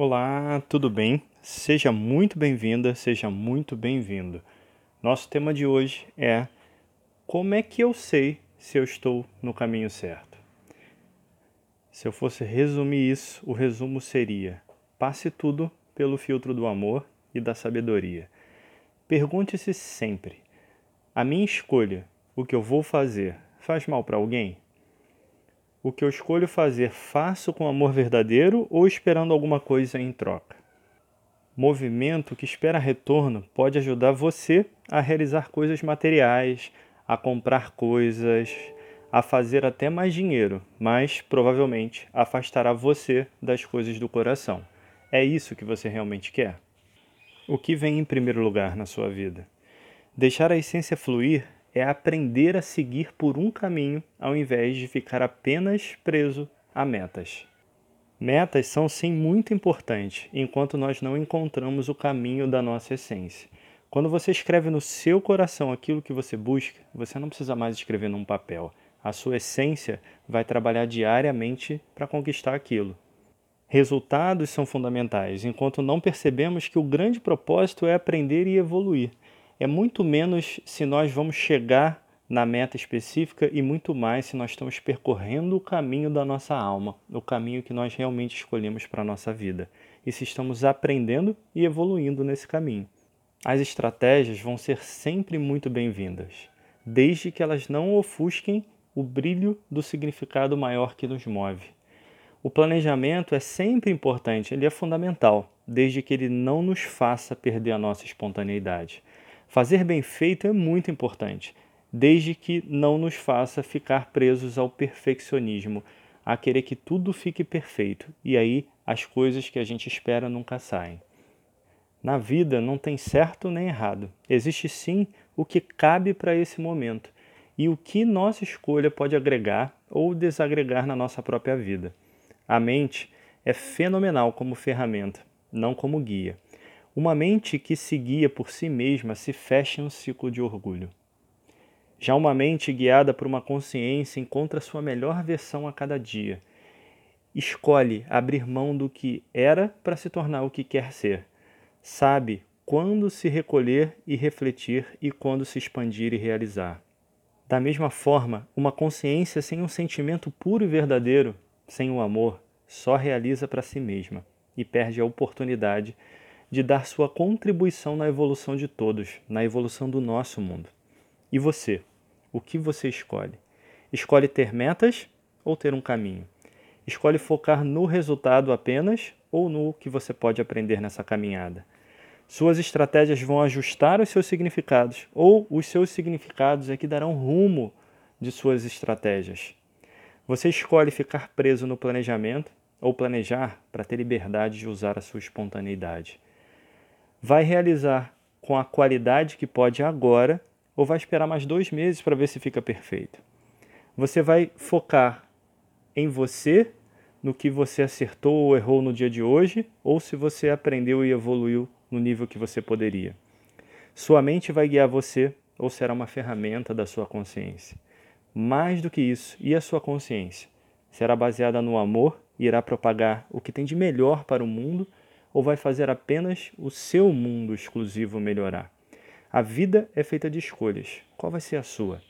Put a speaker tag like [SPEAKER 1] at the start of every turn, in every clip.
[SPEAKER 1] Olá, tudo bem? Seja muito bem-vinda, seja muito bem-vindo. Nosso tema de hoje é como é que eu sei se eu estou no caminho certo? Se eu fosse resumir isso, o resumo seria: passe tudo pelo filtro do amor e da sabedoria. Pergunte-se sempre: a minha escolha, o que eu vou fazer, faz mal para alguém? O que eu escolho fazer, faço com amor verdadeiro ou esperando alguma coisa em troca? Movimento que espera retorno pode ajudar você a realizar coisas materiais, a comprar coisas, a fazer até mais dinheiro, mas provavelmente afastará você das coisas do coração. É isso que você realmente quer? O que vem em primeiro lugar na sua vida? Deixar a essência fluir é aprender a seguir por um caminho ao invés de ficar apenas preso a metas. Metas são sim muito importantes enquanto nós não encontramos o caminho da nossa essência. Quando você escreve no seu coração aquilo que você busca, você não precisa mais escrever num papel. A sua essência vai trabalhar diariamente para conquistar aquilo. Resultados são fundamentais, enquanto não percebemos que o grande propósito é aprender e evoluir é muito menos se nós vamos chegar na meta específica e muito mais se nós estamos percorrendo o caminho da nossa alma, o caminho que nós realmente escolhemos para a nossa vida, e se estamos aprendendo e evoluindo nesse caminho. As estratégias vão ser sempre muito bem-vindas, desde que elas não ofusquem o brilho do significado maior que nos move. O planejamento é sempre importante, ele é fundamental, desde que ele não nos faça perder a nossa espontaneidade. Fazer bem feito é muito importante, desde que não nos faça ficar presos ao perfeccionismo, a querer que tudo fique perfeito, e aí as coisas que a gente espera nunca saem. Na vida não tem certo nem errado, existe sim o que cabe para esse momento e o que nossa escolha pode agregar ou desagregar na nossa própria vida. A mente é fenomenal como ferramenta, não como guia. Uma mente que se guia por si mesma se fecha em um ciclo de orgulho. Já uma mente guiada por uma consciência encontra sua melhor versão a cada dia. Escolhe abrir mão do que era para se tornar o que quer ser. Sabe quando se recolher e refletir e quando se expandir e realizar. Da mesma forma, uma consciência sem um sentimento puro e verdadeiro, sem o amor, só realiza para si mesma e perde a oportunidade de dar sua contribuição na evolução de todos, na evolução do nosso mundo. E você? O que você escolhe? Escolhe ter metas ou ter um caminho? Escolhe focar no resultado apenas ou no que você pode aprender nessa caminhada? Suas estratégias vão ajustar os seus significados ou os seus significados é que darão rumo de suas estratégias. Você escolhe ficar preso no planejamento ou planejar para ter liberdade de usar a sua espontaneidade vai realizar com a qualidade que pode agora ou vai esperar mais dois meses para ver se fica perfeito. Você vai focar em você, no que você acertou ou errou no dia de hoje, ou se você aprendeu e evoluiu no nível que você poderia. Sua mente vai guiar você ou será uma ferramenta da sua consciência. Mais do que isso, e a sua consciência? Será baseada no amor e irá propagar o que tem de melhor para o mundo ou vai fazer apenas o seu mundo exclusivo melhorar? A vida é feita de escolhas. Qual vai ser a sua?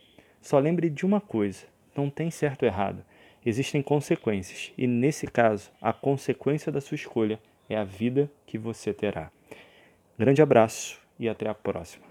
[SPEAKER 1] Só lembre de uma coisa: não tem certo ou errado. Existem consequências, e nesse caso, a consequência da sua escolha é a vida que você terá. Grande abraço e até a próxima.